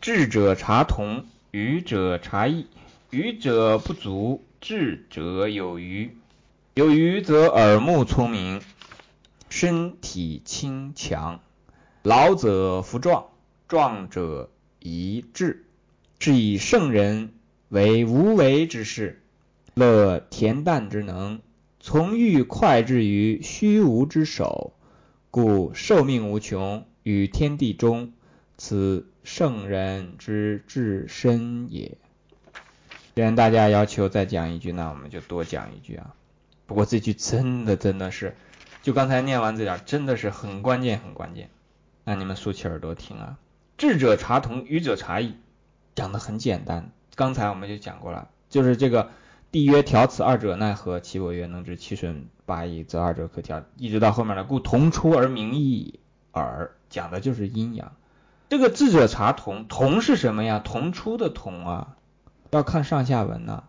智者察同，愚者察异。愚者不足，智者有余。有余则耳目聪明，身体轻强。老者福壮，壮者宜志。是以圣人为无为之事，乐恬淡之能，从欲快至于虚无之手，故寿命无穷，与天地中。此圣人之至深也。既然大家要求再讲一句，那我们就多讲一句啊。不过这句真的真的是，就刚才念完这点，真的是很关键很关键。那你们竖起耳朵听啊。智者察同，愚者察异，讲的很简单。刚才我们就讲过了，就是这个帝曰调此二者奈何？其我曰能知其损八矣，则二者可调。一直到后面的故同出而名异耳，讲的就是阴阳。这个智者察同，同是什么呀？同出的同啊。要看上下文呐，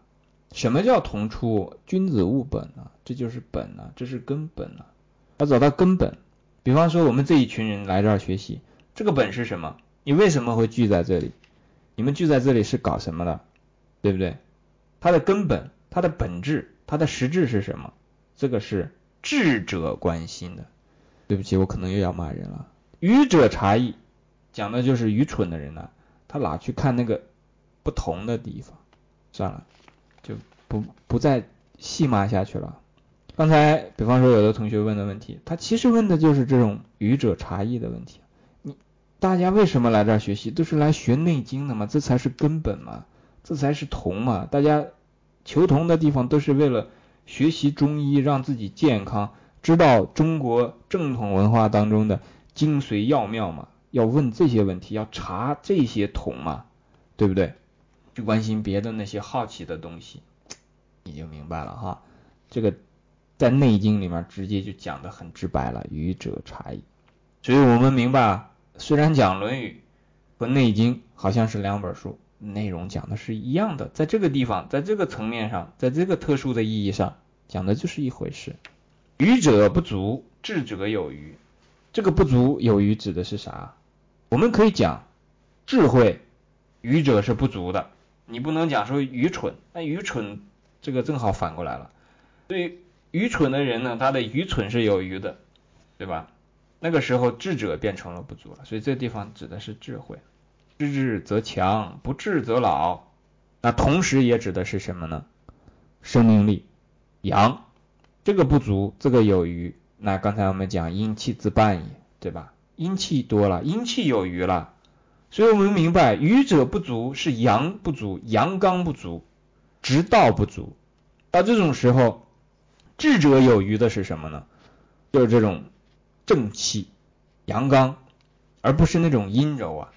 什么叫同出？君子务本啊，这就是本啊，这是根本啊，要找到根本。比方说我们这一群人来这儿学习，这个本是什么？你为什么会聚在这里？你们聚在这里是搞什么的？对不对？它的根本，它的本质，它的实质是什么？这个是智者关心的。对不起，我可能又要骂人了。愚者察异，讲的就是愚蠢的人呢，他哪去看那个？不同的地方，算了，就不不再细骂下去了。刚才比方说有的同学问的问题，他其实问的就是这种愚者察异的问题。你大家为什么来这儿学习？都是来学内经的嘛，这才是根本嘛，这才是同嘛。大家求同的地方都是为了学习中医，让自己健康，知道中国正统文化当中的精髓要妙嘛。要问这些问题，要查这些桶嘛，对不对？去关心别的那些好奇的东西，你就明白了哈。这个在《内经》里面直接就讲的很直白了，愚者察异。所以我们明白，虽然讲《论语》和《内经》好像是两本书，内容讲的是一样的，在这个地方，在这个层面上，在这个特殊的意义上，讲的就是一回事。愚者不足，智者有余。这个不足有余指的是啥？我们可以讲智慧，愚者是不足的。你不能讲说愚蠢，那愚蠢这个正好反过来了。对愚蠢的人呢，他的愚蠢是有余的，对吧？那个时候智者变成了不足了，所以这地方指的是智慧。知智则强，不智则老。那同时也指的是什么呢？生命力，阳。这个不足，这个有余。那刚才我们讲阴气自半也，对吧？阴气多了，阴气有余了。所以我们明白，愚者不足是阳不足，阳刚不足，直道不足。到这种时候，智者有余的是什么呢？就是这种正气、阳刚，而不是那种阴柔啊、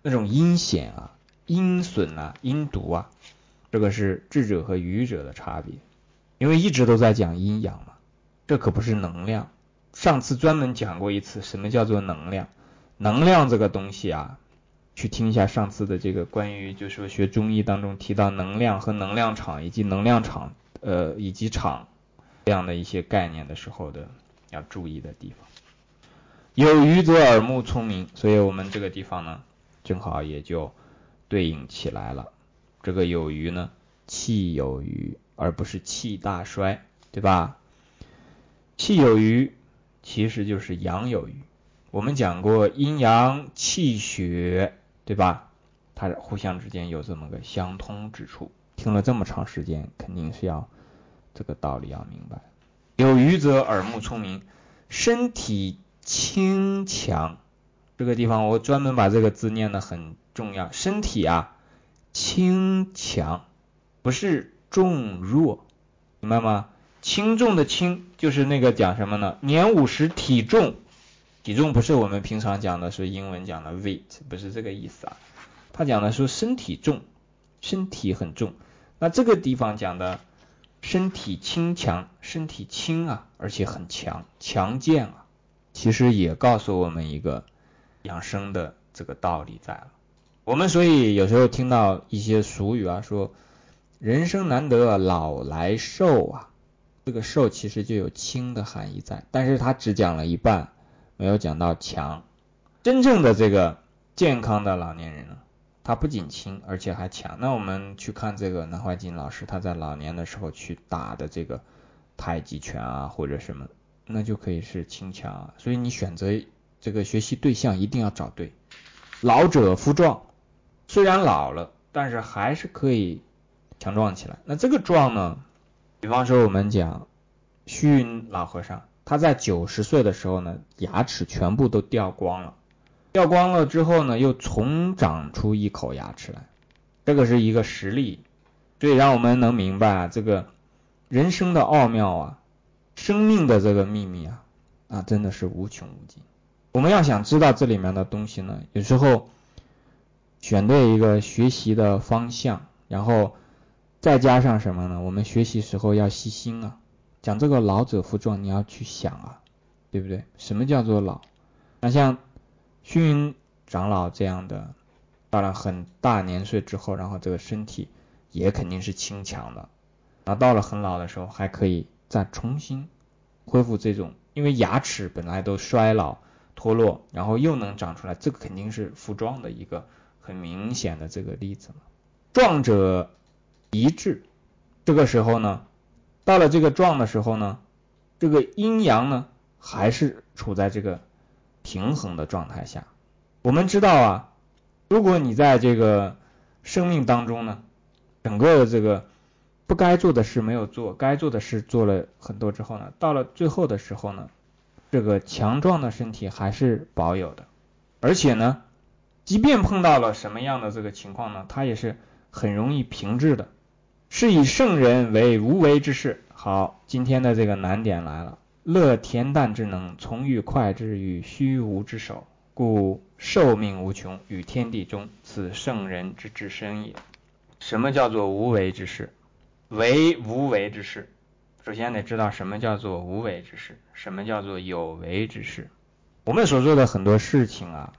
那种阴险啊、阴损啊、阴毒啊。这个是智者和愚者的差别。因为一直都在讲阴阳嘛，这可不是能量。上次专门讲过一次，什么叫做能量？能量这个东西啊。去听一下上次的这个关于，就是说学中医当中提到能量和能量场以及能量场，呃，以及场这样的一些概念的时候的要注意的地方。有余则耳目聪明，所以我们这个地方呢，正好也就对应起来了。这个有余呢，气有余，而不是气大衰，对吧？气有余其实就是阳有余。我们讲过阴阳气血。对吧？它互相之间有这么个相通之处。听了这么长时间，肯定是要这个道理要明白。有余则耳目聪明，身体轻强。这个地方我专门把这个字念的很重要。身体啊，轻强，不是重弱，明白吗？轻重的轻就是那个讲什么呢？年五十体重。体重不是我们平常讲的，是英文讲的 weight，不是这个意思啊。他讲的说身体重，身体很重。那这个地方讲的身体轻强，身体轻啊，而且很强，强健啊，其实也告诉我们一个养生的这个道理在了。我们所以有时候听到一些俗语啊，说人生难得老来瘦啊，这个瘦其实就有轻的含义在，但是他只讲了一半。没有讲到强，真正的这个健康的老年人呢，他不仅轻，而且还强。那我们去看这个南怀瑾老师，他在老年的时候去打的这个太极拳啊，或者什么，那就可以是轻强啊。所以你选择这个学习对象一定要找对。老者夫壮，虽然老了，但是还是可以强壮起来。那这个壮呢，比方说我们讲虚云老和尚，他在九十岁的时候呢，牙齿全部都掉光了。掉光了之后呢，又重长出一口牙齿来，这个是一个实例，所以让我们能明白啊，这个人生的奥妙啊，生命的这个秘密啊，啊，真的是无穷无尽。我们要想知道这里面的东西呢，有时候选对一个学习的方向，然后再加上什么呢？我们学习时候要细心啊。讲这个老者复壮，你要去想啊，对不对？什么叫做老？那像。虚云长老这样的，到了很大年岁之后，然后这个身体也肯定是轻强的，然后到了很老的时候，还可以再重新恢复这种，因为牙齿本来都衰老脱落，然后又能长出来，这个肯定是复壮的一个很明显的这个例子嘛。壮者一致，这个时候呢，到了这个壮的时候呢，这个阴阳呢还是处在这个。平衡的状态下，我们知道啊，如果你在这个生命当中呢，整个的这个不该做的事没有做，该做的事做了很多之后呢，到了最后的时候呢，这个强壮的身体还是保有的，而且呢，即便碰到了什么样的这个情况呢，它也是很容易平治的。是以圣人为无为之事。好，今天的这个难点来了。乐恬淡之能，从欲快之与虚无之手，故寿命无穷，与天地中，此圣人之至身也。什么叫做无为之事？为无为之事。首先得知道什么叫做无为之事，什么叫做有为之事。我们所做的很多事情啊，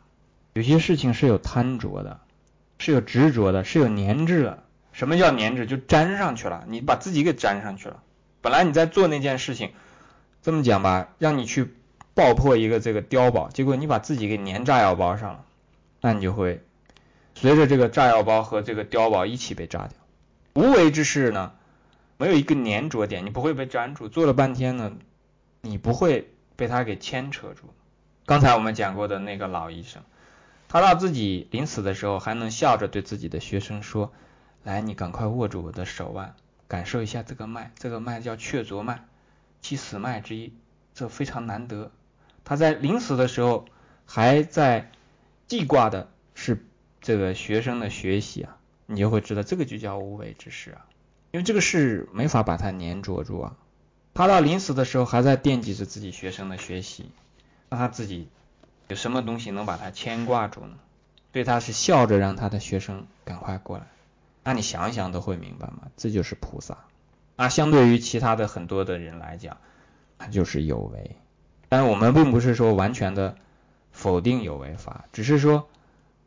有些事情是有贪着的，是有执着的，是有粘滞的。什么叫粘滞？就粘上去了，你把自己给粘上去了。本来你在做那件事情。这么讲吧，让你去爆破一个这个碉堡，结果你把自己给粘炸药包上了，那你就会随着这个炸药包和这个碉堡一起被炸掉。无为之事呢，没有一个粘着点，你不会被粘住。做了半天呢，你不会被他给牵扯住。刚才我们讲过的那个老医生，他到自己临死的时候，还能笑着对自己的学生说：“来，你赶快握住我的手腕，感受一下这个脉，这个脉叫雀啄脉。”其死脉之一，这非常难得。他在临死的时候还在记挂的是这个学生的学习啊，你就会知道这个就叫无为之事啊，因为这个事没法把它粘着住啊。他到临死的时候还在惦记着自己学生的学习，那他自己有什么东西能把他牵挂住呢？对他是笑着让他的学生赶快过来。那你想一想都会明白嘛，这就是菩萨。啊，相对于其他的很多的人来讲，他就是有为。但是我们并不是说完全的否定有为法，只是说，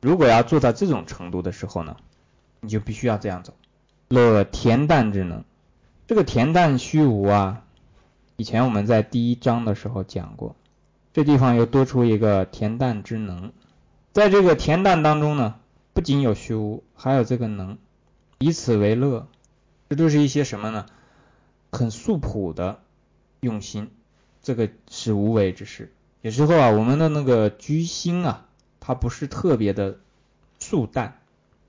如果要做到这种程度的时候呢，你就必须要这样走。乐恬淡之能，这个恬淡虚无啊，以前我们在第一章的时候讲过，这地方又多出一个恬淡之能，在这个恬淡当中呢，不仅有虚无，还有这个能，以此为乐，这都是一些什么呢？很素朴的用心，这个是无为之事。有时候啊，我们的那个居心啊，它不是特别的素淡，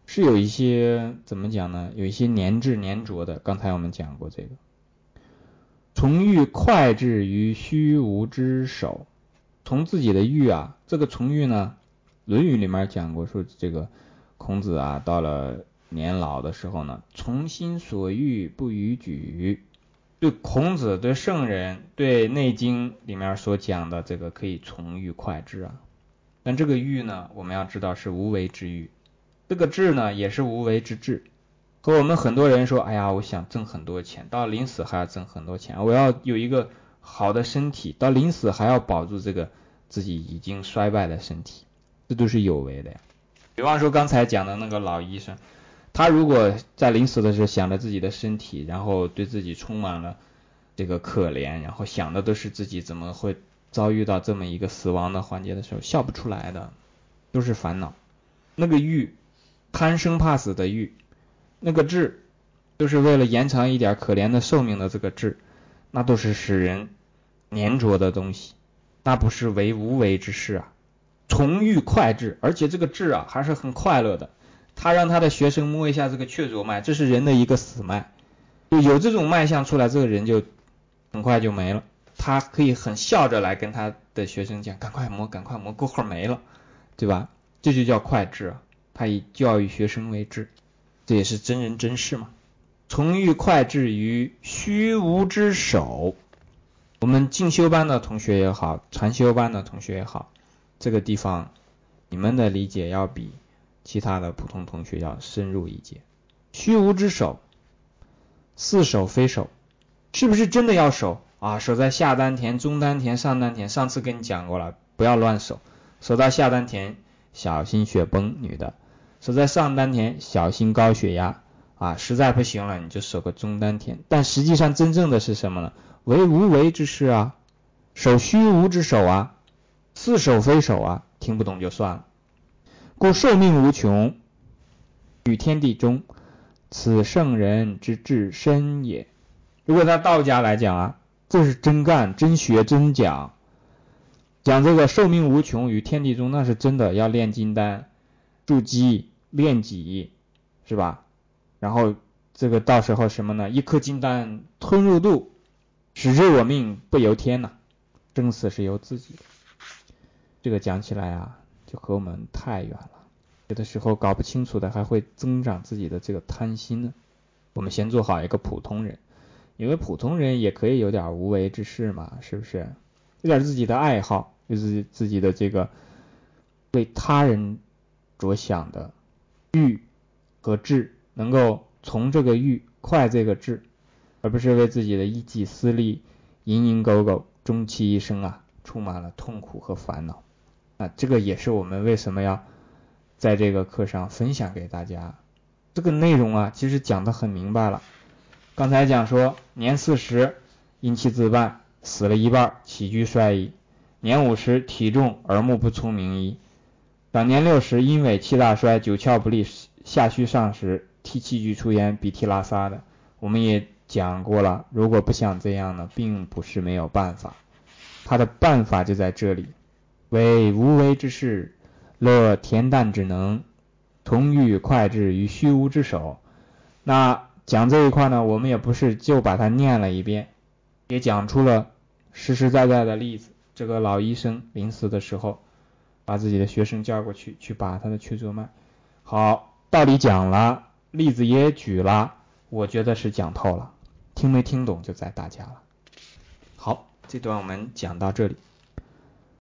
是有一些怎么讲呢？有一些粘滞粘着的。刚才我们讲过这个，从欲快至于虚无之手，从自己的欲啊，这个从欲呢，《论语》里面讲过，说这个孔子啊，到了年老的时候呢，从心所欲不逾矩。对孔子、对圣人、对《内经》里面所讲的这个可以从欲快之啊，但这个欲呢，我们要知道是无为之欲，这个志呢也是无为之志。和我们很多人说，哎呀，我想挣很多钱，到临死还要挣很多钱，我要有一个好的身体，到临死还要保住这个自己已经衰败的身体，这都是有为的呀。比方说刚才讲的那个老医生。他如果在临死的时候想着自己的身体，然后对自己充满了这个可怜，然后想的都是自己怎么会遭遇到这么一个死亡的环节的时候，笑不出来的，都是烦恼。那个欲贪生怕死的欲，那个智，就是为了延长一点可怜的寿命的这个智，那都是使人粘着的东西，那不是为无为之事啊。从欲快智，而且这个智啊还是很快乐的。他让他的学生摸一下这个雀啄脉，这是人的一个死脉，就有这种脉象出来，这个人就很快就没了。他可以很笑着来跟他的学生讲：“赶快摸，赶快摸，过会儿没了，对吧？”这就叫快治。他以教育学生为治，这也是真人真事嘛。从欲快治于虚无之手，我们进修班的同学也好，禅修班的同学也好，这个地方你们的理解要比。其他的普通同学要深入一节。虚无之手，似手非手，是不是真的要守啊？守在下丹田、中丹田、上丹田。上次跟你讲过了，不要乱守，守到下丹田，小心血崩，女的；守在上丹田，小心高血压啊。实在不行了，你就守个中丹田。但实际上真正的是什么呢？为无为之事啊，守虚无之手啊，似手非手啊。听不懂就算了。故寿命无穷，与天地中，此圣人之至深也。如果在道家来讲啊，这是真干、真学、真讲，讲这个寿命无穷与天地中，那是真的要炼金丹、筑基、炼己，是吧？然后这个到时候什么呢？一颗金丹吞入肚，使之我命不由天呐，生死是由自己。这个讲起来啊。就和我们太远了，有的时候搞不清楚的还会增长自己的这个贪心呢。我们先做好一个普通人，因为普通人也可以有点无为之事嘛，是不是？有点自己的爱好，有自己自己的这个为他人着想的欲和智，能够从这个欲快这个智，而不是为自己的一己私利蝇营狗苟，终其一生啊，充满了痛苦和烦恼。啊，这个也是我们为什么要在这个课上分享给大家。这个内容啊，其实讲的很明白了。刚才讲说，年四十阴气自半，死了一半，起居衰矣；年五十体重耳目不聪明矣；长年六十阴痿气大衰，九窍不利，下虚上实，涕气俱出焉，鼻涕拉撒的。我们也讲过了，如果不想这样呢，并不是没有办法，他的办法就在这里。为无为之事，乐恬淡之能，同欲快智于虚无之手。那讲这一块呢，我们也不是就把它念了一遍，也讲出了实实在在的例子。这个老医生临死的时候，把自己的学生叫过去，去把他的曲作脉。好，道理讲了，例子也举了，我觉得是讲透了。听没听懂就在大家了。好，这段我们讲到这里。